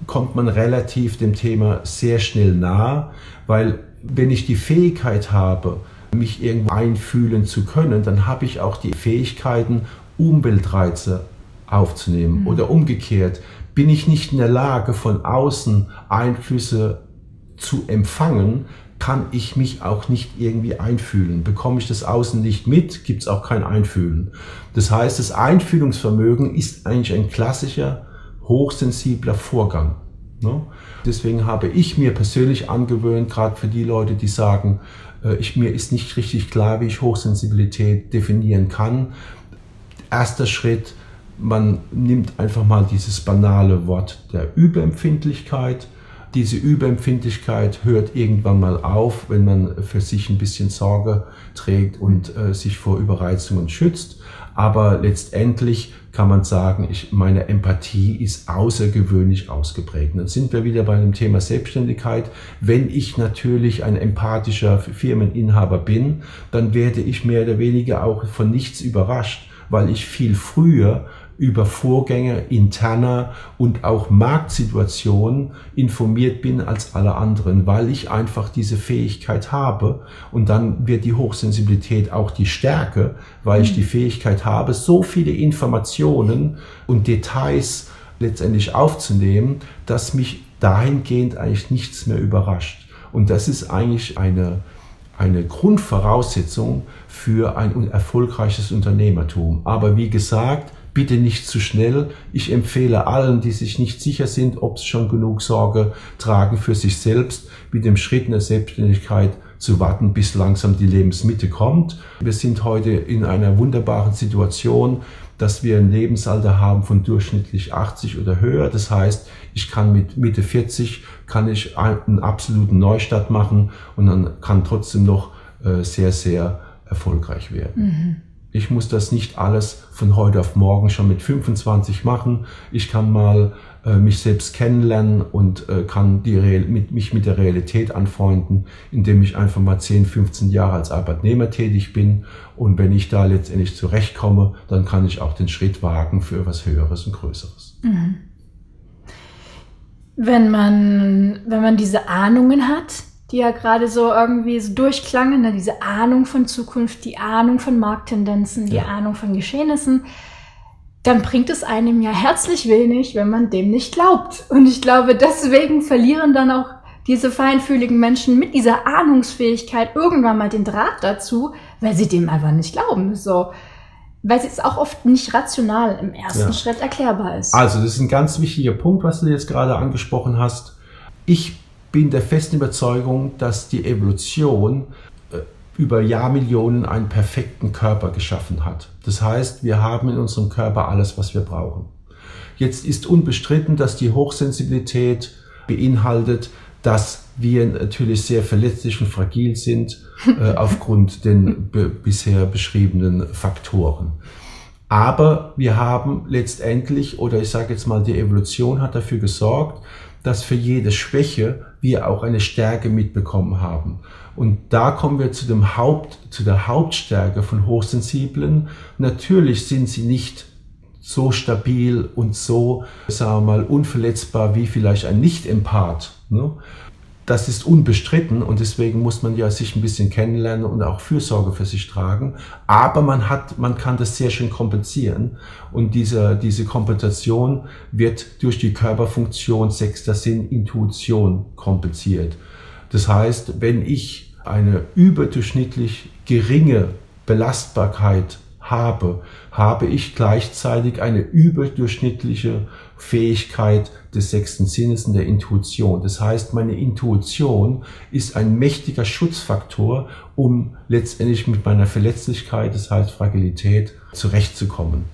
kommt man relativ dem Thema sehr schnell nah, weil wenn ich die Fähigkeit habe, mich irgendwo einfühlen zu können, dann habe ich auch die Fähigkeiten, Umweltreize aufzunehmen. Mhm. Oder umgekehrt, bin ich nicht in der Lage, von außen Einflüsse zu empfangen, kann ich mich auch nicht irgendwie einfühlen. Bekomme ich das Außen nicht mit, gibt es auch kein Einfühlen. Das heißt, das Einfühlungsvermögen ist eigentlich ein klassischer, hochsensibler Vorgang. Ne? Deswegen habe ich mir persönlich angewöhnt, gerade für die Leute, die sagen, äh, ich, mir ist nicht richtig klar, wie ich Hochsensibilität definieren kann. Erster Schritt, man nimmt einfach mal dieses banale Wort der Überempfindlichkeit. Diese Überempfindlichkeit hört irgendwann mal auf, wenn man für sich ein bisschen Sorge trägt und äh, sich vor Überreizungen schützt. Aber letztendlich kann man sagen, ich, meine Empathie ist außergewöhnlich ausgeprägt. Dann sind wir wieder bei dem Thema Selbstständigkeit. Wenn ich natürlich ein empathischer Firmeninhaber bin, dann werde ich mehr oder weniger auch von nichts überrascht, weil ich viel früher über Vorgänge interner und auch Marktsituationen informiert bin als alle anderen, weil ich einfach diese Fähigkeit habe und dann wird die Hochsensibilität auch die Stärke, weil ich die Fähigkeit habe, so viele Informationen und Details letztendlich aufzunehmen, dass mich dahingehend eigentlich nichts mehr überrascht. Und das ist eigentlich eine, eine Grundvoraussetzung für ein erfolgreiches Unternehmertum. Aber wie gesagt, bitte nicht zu schnell. Ich empfehle allen, die sich nicht sicher sind, ob sie schon genug Sorge tragen für sich selbst, mit dem Schritt in der Selbstständigkeit zu warten, bis langsam die Lebensmitte kommt. Wir sind heute in einer wunderbaren Situation, dass wir ein Lebensalter haben von durchschnittlich 80 oder höher. Das heißt, ich kann mit Mitte 40 kann ich einen absoluten Neustart machen und dann kann trotzdem noch äh, sehr, sehr erfolgreich werden. Mhm. Ich muss das nicht alles von heute auf morgen schon mit 25 machen. Ich kann mal äh, mich selbst kennenlernen und äh, kann die Real mit, mich mit der Realität anfreunden, indem ich einfach mal 10, 15 Jahre als Arbeitnehmer tätig bin. Und wenn ich da letztendlich zurechtkomme, dann kann ich auch den Schritt wagen für etwas Höheres und Größeres. Mhm. Wenn man, wenn man diese Ahnungen hat, die ja gerade so irgendwie so durchklangen, ne? diese Ahnung von Zukunft, die Ahnung von Markttendenzen, die ja. Ahnung von Geschehnissen, dann bringt es einem ja herzlich wenig, wenn man dem nicht glaubt. Und ich glaube, deswegen verlieren dann auch diese feinfühligen Menschen mit dieser Ahnungsfähigkeit irgendwann mal den Draht dazu, weil sie dem einfach nicht glauben. So, weil es auch oft nicht rational im ersten ja. Schritt erklärbar ist. Also, das ist ein ganz wichtiger Punkt, was du jetzt gerade angesprochen hast. Ich bin der festen Überzeugung, dass die Evolution äh, über Jahrmillionen einen perfekten Körper geschaffen hat. Das heißt, wir haben in unserem Körper alles, was wir brauchen. Jetzt ist unbestritten, dass die Hochsensibilität beinhaltet, dass wir natürlich sehr verletzlich und fragil sind äh, aufgrund den bisher beschriebenen Faktoren. Aber wir haben letztendlich, oder ich sage jetzt mal, die Evolution hat dafür gesorgt, dass für jede Schwäche wir auch eine Stärke mitbekommen haben. Und da kommen wir zu, dem Haupt, zu der Hauptstärke von Hochsensiblen. Natürlich sind sie nicht so stabil und so, sagen wir mal, unverletzbar wie vielleicht ein Nicht-Empath. Ne? Das ist unbestritten und deswegen muss man ja sich ein bisschen kennenlernen und auch Fürsorge für sich tragen. Aber man hat, man kann das sehr schön kompensieren und diese, diese Kompensation wird durch die Körperfunktion sechster Sinn Intuition kompensiert. Das heißt, wenn ich eine überdurchschnittlich geringe Belastbarkeit habe, habe ich gleichzeitig eine überdurchschnittliche Fähigkeit des sechsten Sinnes und der Intuition. Das heißt, meine Intuition ist ein mächtiger Schutzfaktor, um letztendlich mit meiner Verletzlichkeit, das heißt Fragilität, zurechtzukommen.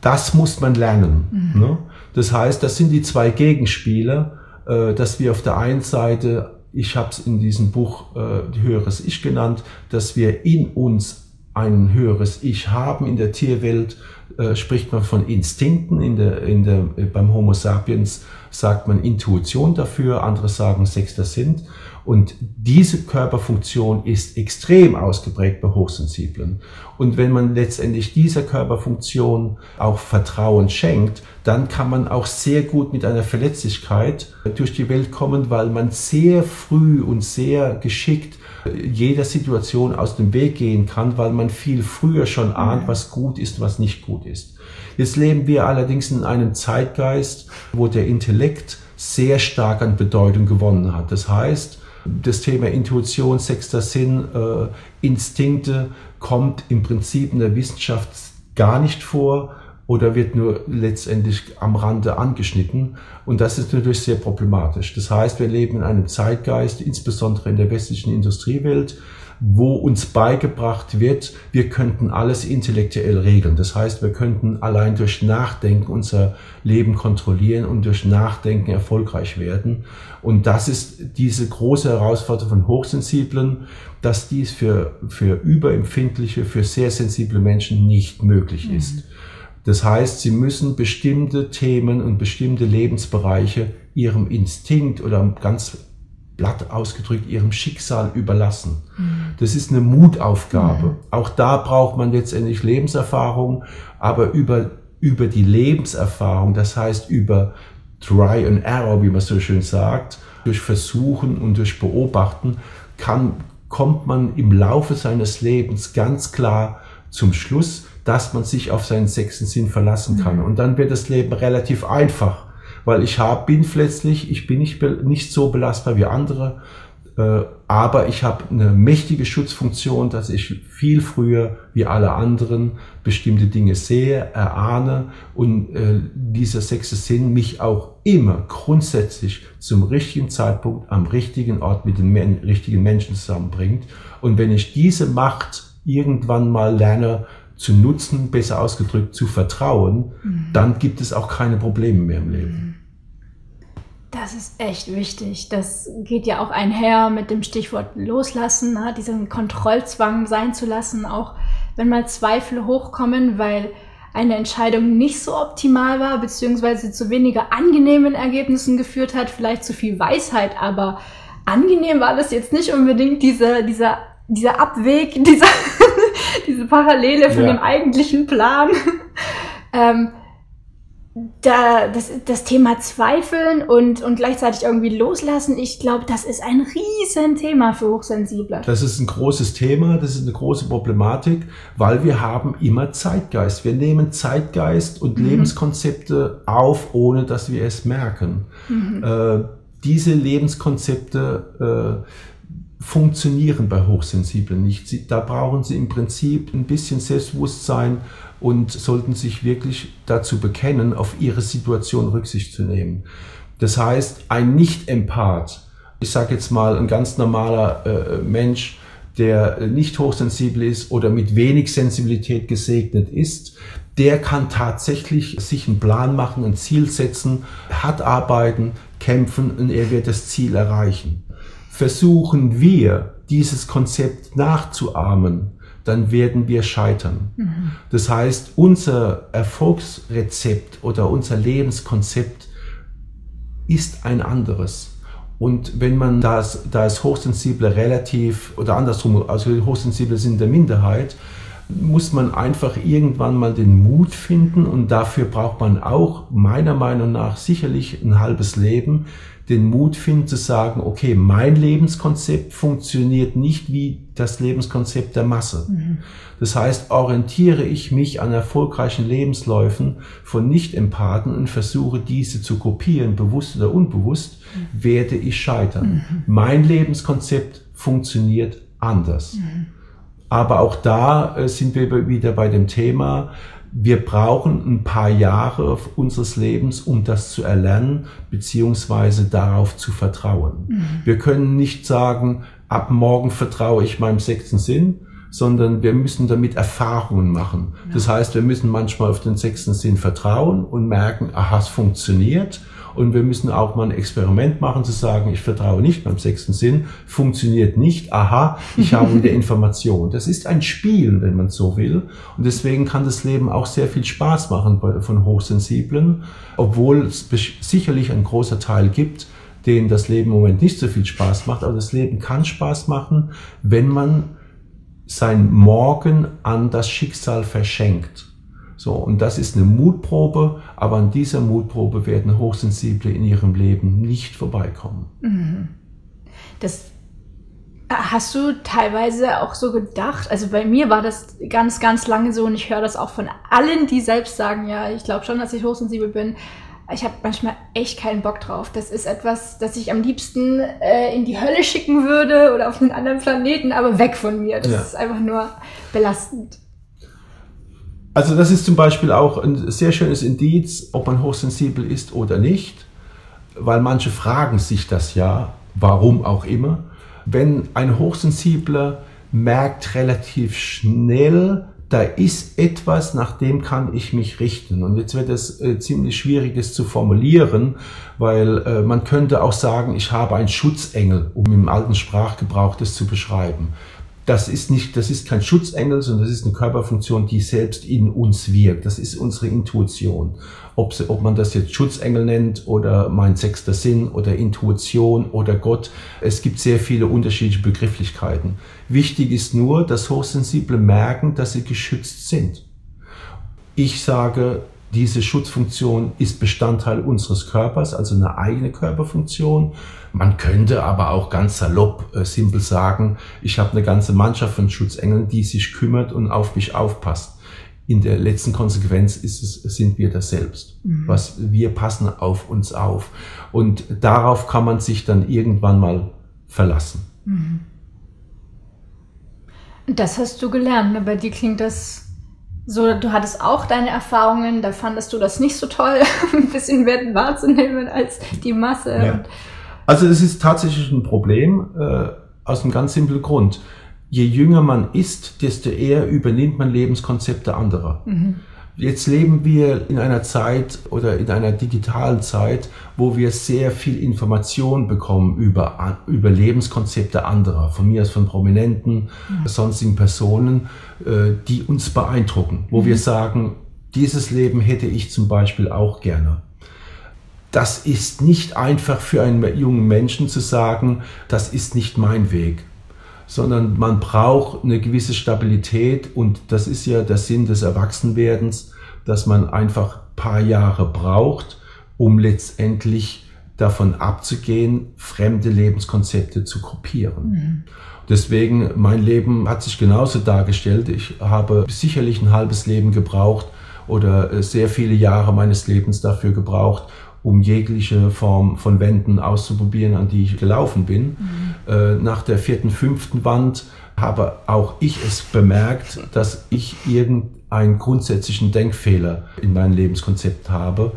Das muss man lernen. Mhm. Ne? Das heißt, das sind die zwei Gegenspiele, äh, dass wir auf der einen Seite, ich habe es in diesem Buch äh, höheres Ich genannt, dass wir in uns ein höheres Ich haben in der Tierwelt, äh, spricht man von Instinkten, in der, in der, beim Homo sapiens sagt man Intuition dafür, andere sagen sechster Sinn. Und diese Körperfunktion ist extrem ausgeprägt bei Hochsensiblen. Und wenn man letztendlich dieser Körperfunktion auch Vertrauen schenkt, dann kann man auch sehr gut mit einer Verletzlichkeit durch die Welt kommen, weil man sehr früh und sehr geschickt jeder Situation aus dem Weg gehen kann, weil man viel früher schon ahnt, was gut ist, was nicht gut ist. Jetzt leben wir allerdings in einem Zeitgeist, wo der Intellekt sehr stark an Bedeutung gewonnen hat. Das heißt, das Thema Intuition, sechster Sinn, äh, Instinkte kommt im Prinzip in der Wissenschaft gar nicht vor oder wird nur letztendlich am Rande angeschnitten. Und das ist natürlich sehr problematisch. Das heißt, wir leben in einem Zeitgeist, insbesondere in der westlichen Industriewelt, wo uns beigebracht wird, wir könnten alles intellektuell regeln. Das heißt, wir könnten allein durch Nachdenken unser Leben kontrollieren und durch Nachdenken erfolgreich werden. Und das ist diese große Herausforderung von Hochsensiblen, dass dies für, für überempfindliche, für sehr sensible Menschen nicht möglich mhm. Das heißt, sie müssen bestimmte Themen und bestimmte Lebensbereiche ihrem Instinkt oder ganz platt ausgedrückt ihrem Schicksal überlassen. Mhm. Das ist eine Mutaufgabe. Mhm. Auch da braucht man letztendlich Lebenserfahrung, aber über, über die Lebenserfahrung, das heißt über Try and Error, wie man so schön sagt, durch Versuchen und durch Beobachten, kann, kommt man im Laufe seines Lebens ganz klar zum Schluss, dass man sich auf seinen sechsten Sinn verlassen kann. Mhm. Und dann wird das Leben relativ einfach weil ich hab, bin letztlich, ich bin nicht, nicht so belastbar wie andere, äh, aber ich habe eine mächtige Schutzfunktion, dass ich viel früher wie alle anderen bestimmte Dinge sehe, erahne und äh, dieser sechste Sinn mich auch immer grundsätzlich zum richtigen Zeitpunkt am richtigen Ort mit den men richtigen Menschen zusammenbringt. Und wenn ich diese Macht irgendwann mal lerne zu nutzen, besser ausgedrückt zu vertrauen, mhm. dann gibt es auch keine Probleme mehr im Leben. Das ist echt wichtig. Das geht ja auch einher mit dem Stichwort loslassen, ne? diesen Kontrollzwang sein zu lassen, auch wenn mal Zweifel hochkommen, weil eine Entscheidung nicht so optimal war, beziehungsweise zu weniger angenehmen Ergebnissen geführt hat, vielleicht zu viel Weisheit, aber angenehm war das jetzt nicht unbedingt dieser, dieser, dieser Abweg, dieser, diese Parallele von ja. dem eigentlichen Plan. ähm, da, das, das Thema Zweifeln und, und gleichzeitig irgendwie loslassen, ich glaube, das ist ein Riesenthema für Hochsensible. Das ist ein großes Thema, das ist eine große Problematik, weil wir haben immer Zeitgeist. Wir nehmen Zeitgeist und mhm. Lebenskonzepte auf, ohne dass wir es merken. Mhm. Äh, diese Lebenskonzepte äh, funktionieren bei Hochsensiblen nicht. Sie, da brauchen sie im Prinzip ein bisschen Selbstbewusstsein und sollten sich wirklich dazu bekennen, auf ihre Situation Rücksicht zu nehmen. Das heißt, ein Nicht-Empath, ich sage jetzt mal ein ganz normaler äh, Mensch, der nicht hochsensibel ist oder mit wenig Sensibilität gesegnet ist, der kann tatsächlich sich einen Plan machen, ein Ziel setzen, hart arbeiten, kämpfen und er wird das Ziel erreichen versuchen wir, dieses Konzept nachzuahmen, dann werden wir scheitern. Mhm. Das heißt, unser Erfolgsrezept oder unser Lebenskonzept ist ein anderes. Und wenn man das, da ist Hochsensible relativ, oder andersrum, also Hochsensible sind der Minderheit, muss man einfach irgendwann mal den Mut finden und dafür braucht man auch meiner Meinung nach sicherlich ein halbes Leben, den Mut finden zu sagen, okay, mein Lebenskonzept funktioniert nicht wie das Lebenskonzept der Masse. Mhm. Das heißt, orientiere ich mich an erfolgreichen Lebensläufen von Nicht-Empathen und versuche diese zu kopieren, bewusst oder unbewusst, mhm. werde ich scheitern. Mhm. Mein Lebenskonzept funktioniert anders. Mhm. Aber auch da äh, sind wir wieder bei dem Thema, wir brauchen ein paar Jahre unseres Lebens, um das zu erlernen, beziehungsweise darauf zu vertrauen. Mhm. Wir können nicht sagen, ab morgen vertraue ich meinem sechsten Sinn, sondern wir müssen damit Erfahrungen machen. Ja. Das heißt, wir müssen manchmal auf den sechsten Sinn vertrauen und merken, aha, es funktioniert. Und wir müssen auch mal ein Experiment machen, zu sagen, ich vertraue nicht beim sechsten Sinn, funktioniert nicht, aha, ich habe wieder Information. Das ist ein Spiel, wenn man so will. Und deswegen kann das Leben auch sehr viel Spaß machen von Hochsensiblen, obwohl es sicherlich ein großer Teil gibt, denen das Leben im Moment nicht so viel Spaß macht, aber das Leben kann Spaß machen, wenn man sein Morgen an das Schicksal verschenkt. So, und das ist eine Mutprobe, aber an dieser Mutprobe werden Hochsensible in ihrem Leben nicht vorbeikommen. Mhm. Das hast du teilweise auch so gedacht? Also bei mir war das ganz, ganz lange so und ich höre das auch von allen, die selbst sagen, ja, ich glaube schon, dass ich hochsensibel bin. Ich habe manchmal echt keinen Bock drauf. Das ist etwas, das ich am liebsten äh, in die Hölle schicken würde oder auf einen anderen Planeten, aber weg von mir. Das ja. ist einfach nur belastend. Also das ist zum Beispiel auch ein sehr schönes Indiz, ob man hochsensibel ist oder nicht, weil manche fragen sich das ja, warum auch immer. Wenn ein Hochsensibler merkt relativ schnell, da ist etwas, nach dem kann ich mich richten. Und jetzt wird es äh, ziemlich schwierig, das zu formulieren, weil äh, man könnte auch sagen, ich habe einen Schutzengel, um im alten Sprachgebrauch das zu beschreiben das ist nicht, das ist kein Schutzengel, sondern das ist eine Körperfunktion, die selbst in uns wirkt. Das ist unsere Intuition. Ob, sie, ob man das jetzt Schutzengel nennt oder mein sechster Sinn oder Intuition oder Gott. Es gibt sehr viele unterschiedliche Begrifflichkeiten. Wichtig ist nur, dass Hochsensible merken, dass sie geschützt sind. Ich sage, diese Schutzfunktion ist Bestandteil unseres Körpers, also eine eigene Körperfunktion. Man könnte aber auch ganz salopp, äh, simpel sagen, ich habe eine ganze Mannschaft von Schutzengeln, die sich kümmert und auf mich aufpasst. In der letzten Konsequenz ist es, sind wir das selbst. Mhm. Was, wir passen auf uns auf. Und darauf kann man sich dann irgendwann mal verlassen. Mhm. Das hast du gelernt. Ne? Bei dir klingt das so, du hattest auch deine Erfahrungen, da fandest du das nicht so toll, ein bisschen mehr wahrzunehmen als die Masse. Ja. Also es ist tatsächlich ein Problem äh, aus einem ganz simplen Grund. Je jünger man ist, desto eher übernimmt man Lebenskonzepte anderer. Mhm. Jetzt leben wir in einer Zeit oder in einer digitalen Zeit, wo wir sehr viel Information bekommen über, über Lebenskonzepte anderer, von mir aus von Prominenten, mhm. sonstigen Personen, äh, die uns beeindrucken, wo mhm. wir sagen, dieses Leben hätte ich zum Beispiel auch gerne. Das ist nicht einfach für einen jungen Menschen zu sagen, das ist nicht mein Weg sondern man braucht eine gewisse Stabilität und das ist ja der Sinn des Erwachsenwerdens, dass man einfach paar Jahre braucht, um letztendlich davon abzugehen, fremde Lebenskonzepte zu kopieren. Mhm. Deswegen, mein Leben hat sich genauso dargestellt. Ich habe sicherlich ein halbes Leben gebraucht oder äh, sehr viele Jahre meines Lebens dafür gebraucht, um jegliche Form von Wänden auszuprobieren, an die ich gelaufen bin. Mhm. Äh, nach der vierten, fünften Wand habe auch ich es bemerkt, dass ich irgendeinen grundsätzlichen Denkfehler in meinem Lebenskonzept habe.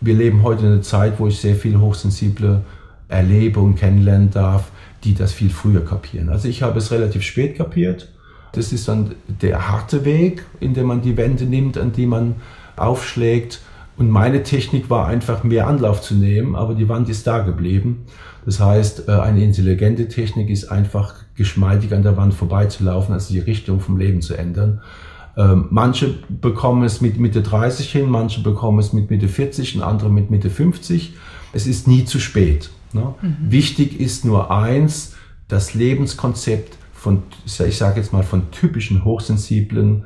Wir leben heute in einer Zeit, wo ich sehr viele Hochsensible erlebe und kennenlernen darf, die das viel früher kapieren. Also ich habe es relativ spät kapiert. Das ist dann der harte Weg, in dem man die Wände nimmt, an die man aufschlägt und meine Technik war einfach mehr Anlauf zu nehmen, aber die Wand ist da geblieben. Das heißt, äh, eine intelligente Technik ist einfach geschmeidig an der Wand vorbeizulaufen, also die Richtung vom Leben zu ändern. Ähm, manche bekommen es mit Mitte 30 hin, manche bekommen es mit Mitte 40 und andere mit Mitte 50. Es ist nie zu spät. Ne? Mhm. Wichtig ist nur eins, das Lebenskonzept von, ich sage jetzt mal, von typischen Hochsensiblen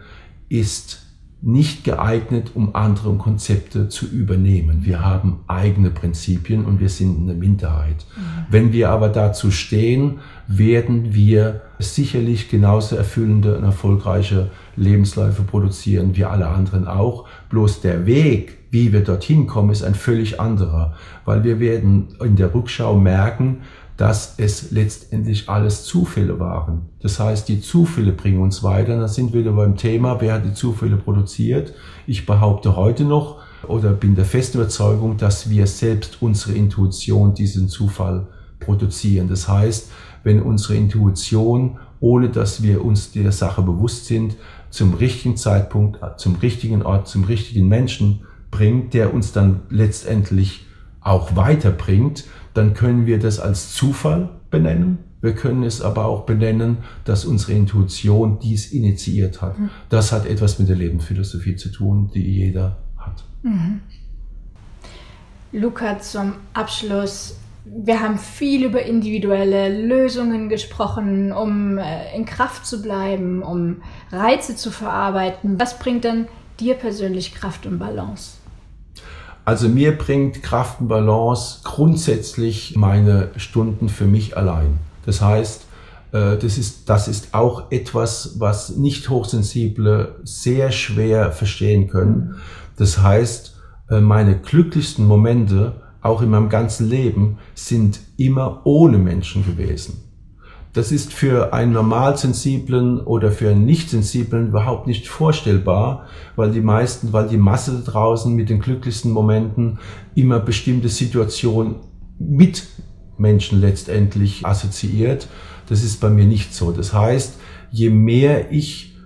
ist nicht geeignet, um andere Konzepte zu übernehmen. Wir haben eigene Prinzipien und wir sind eine Minderheit. Mhm. Wenn wir aber dazu stehen, werden wir sicherlich genauso erfüllende und erfolgreiche Lebensläufe produzieren wie alle anderen auch. Bloß der Weg, wie wir dorthin kommen, ist ein völlig anderer, weil wir werden in der Rückschau merken, dass es letztendlich alles Zufälle waren. Das heißt, die Zufälle bringen uns weiter. Da sind wir wieder beim Thema, wer hat die Zufälle produziert. Ich behaupte heute noch oder bin der festen Überzeugung, dass wir selbst unsere Intuition diesen Zufall produzieren. Das heißt, wenn unsere Intuition, ohne dass wir uns der Sache bewusst sind, zum richtigen Zeitpunkt, zum richtigen Ort, zum richtigen Menschen bringt, der uns dann letztendlich auch weiterbringt, dann können wir das als Zufall benennen. Wir können es aber auch benennen, dass unsere Intuition dies initiiert hat. Mhm. Das hat etwas mit der Lebensphilosophie zu tun, die jeder hat. Mhm. Luca, zum Abschluss, wir haben viel über individuelle Lösungen gesprochen, um äh, in Kraft zu bleiben, um Reize zu verarbeiten. Was bringt denn dir persönlich Kraft und Balance? Also mir bringt Kraft und Balance grundsätzlich meine Stunden für mich allein. Das heißt, äh, das ist, das ist auch etwas, was nicht Hochsensible sehr schwer verstehen können. Das heißt, äh, meine glücklichsten Momente, auch in meinem ganzen Leben, sind immer ohne Menschen gewesen. Das ist für einen normalsensiblen oder für einen nicht-sensiblen überhaupt nicht vorstellbar, weil die meisten, weil die Masse draußen mit den glücklichsten Momenten immer bestimmte Situationen mit Menschen letztendlich assoziiert. Das ist bei mir nicht so. Das heißt, je mehr ich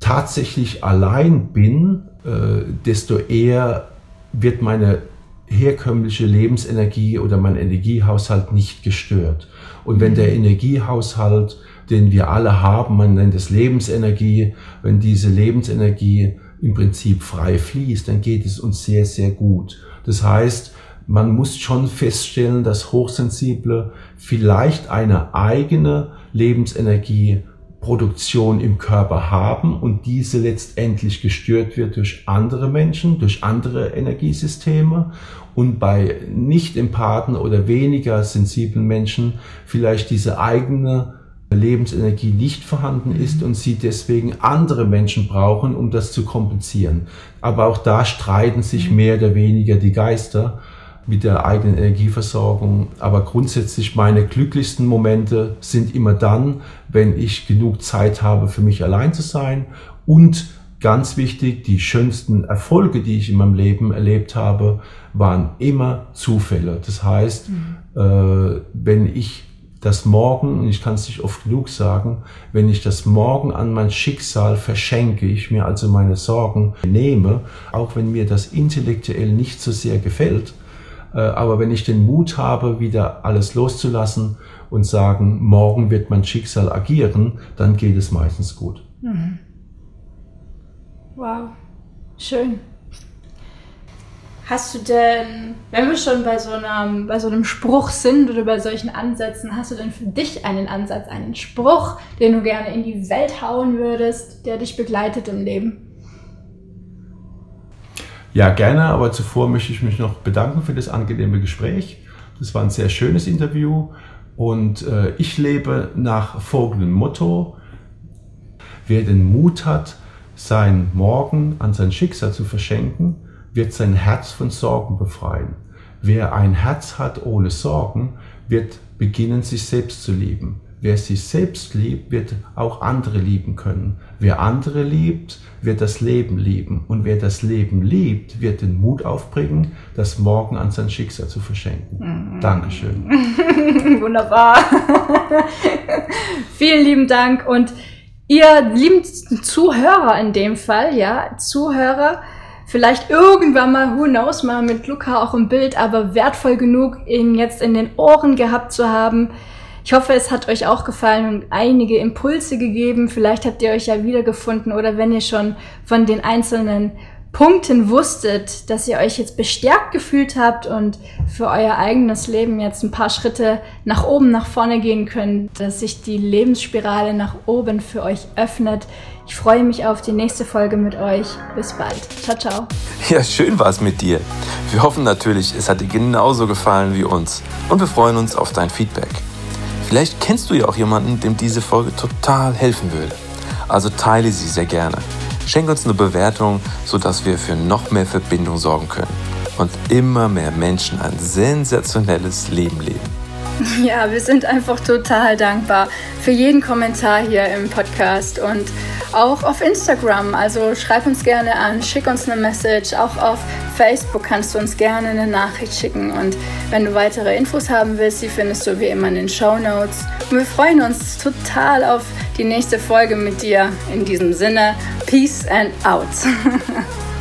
tatsächlich allein bin, äh, desto eher wird meine herkömmliche Lebensenergie oder mein Energiehaushalt nicht gestört. Und wenn der Energiehaushalt, den wir alle haben, man nennt es Lebensenergie, wenn diese Lebensenergie im Prinzip frei fließt, dann geht es uns sehr, sehr gut. Das heißt, man muss schon feststellen, dass Hochsensible vielleicht eine eigene Lebensenergie Produktion im Körper haben und diese letztendlich gestört wird durch andere Menschen, durch andere Energiesysteme und bei nicht empathen oder weniger sensiblen Menschen vielleicht diese eigene Lebensenergie nicht vorhanden ist und sie deswegen andere Menschen brauchen, um das zu kompensieren. Aber auch da streiten sich mehr oder weniger die Geister mit der eigenen Energieversorgung. Aber grundsätzlich meine glücklichsten Momente sind immer dann, wenn ich genug Zeit habe, für mich allein zu sein und ganz wichtig, die schönsten Erfolge, die ich in meinem Leben erlebt habe, waren immer Zufälle. Das heißt, mhm. äh, wenn ich das Morgen, und ich kann es nicht oft genug sagen, wenn ich das Morgen an mein Schicksal verschenke, ich mir also meine Sorgen nehme, auch wenn mir das intellektuell nicht so sehr gefällt, äh, aber wenn ich den Mut habe, wieder alles loszulassen und sagen, morgen wird mein Schicksal agieren, dann geht es meistens gut. Mhm. Wow, schön. Hast du denn, wenn wir schon bei so, einem, bei so einem Spruch sind oder bei solchen Ansätzen, hast du denn für dich einen Ansatz, einen Spruch, den du gerne in die Welt hauen würdest, der dich begleitet im Leben? Ja, gerne, aber zuvor möchte ich mich noch bedanken für das angenehme Gespräch. Das war ein sehr schönes Interview und äh, ich lebe nach folgendem Motto. Wer den Mut hat, sein Morgen an sein Schicksal zu verschenken, wird sein Herz von Sorgen befreien. Wer ein Herz hat ohne Sorgen, wird beginnen, sich selbst zu lieben. Wer sich selbst liebt, wird auch andere lieben können. Wer andere liebt, wird das Leben lieben. Und wer das Leben liebt, wird den Mut aufbringen, das morgen an sein Schicksal zu verschenken. Mhm. Dankeschön. Wunderbar. Vielen lieben Dank. Und ihr lieben Zuhörer in dem Fall, ja, Zuhörer, vielleicht irgendwann mal, who knows, mal mit Luca auch im Bild, aber wertvoll genug, ihn jetzt in den Ohren gehabt zu haben. Ich hoffe, es hat euch auch gefallen und einige Impulse gegeben. Vielleicht habt ihr euch ja wiedergefunden oder wenn ihr schon von den einzelnen Punkten wusstet, dass ihr euch jetzt bestärkt gefühlt habt und für euer eigenes Leben jetzt ein paar Schritte nach oben, nach vorne gehen könnt, dass sich die Lebensspirale nach oben für euch öffnet. Ich freue mich auf die nächste Folge mit euch. Bis bald. Ciao, ciao. Ja, schön war es mit dir. Wir hoffen natürlich, es hat dir genauso gefallen wie uns und wir freuen uns auf dein Feedback. Vielleicht kennst du ja auch jemanden, dem diese Folge total helfen würde. Also teile sie sehr gerne. Schenk uns eine Bewertung, sodass wir für noch mehr Verbindung sorgen können und immer mehr Menschen ein sensationelles Leben leben. Ja, wir sind einfach total dankbar für jeden Kommentar hier im Podcast und auch auf Instagram. Also schreib uns gerne an, schick uns eine Message. Auch auf Facebook kannst du uns gerne eine Nachricht schicken. Und wenn du weitere Infos haben willst, die findest du wie immer in den Show Notes. Und wir freuen uns total auf die nächste Folge mit dir. In diesem Sinne, Peace and out.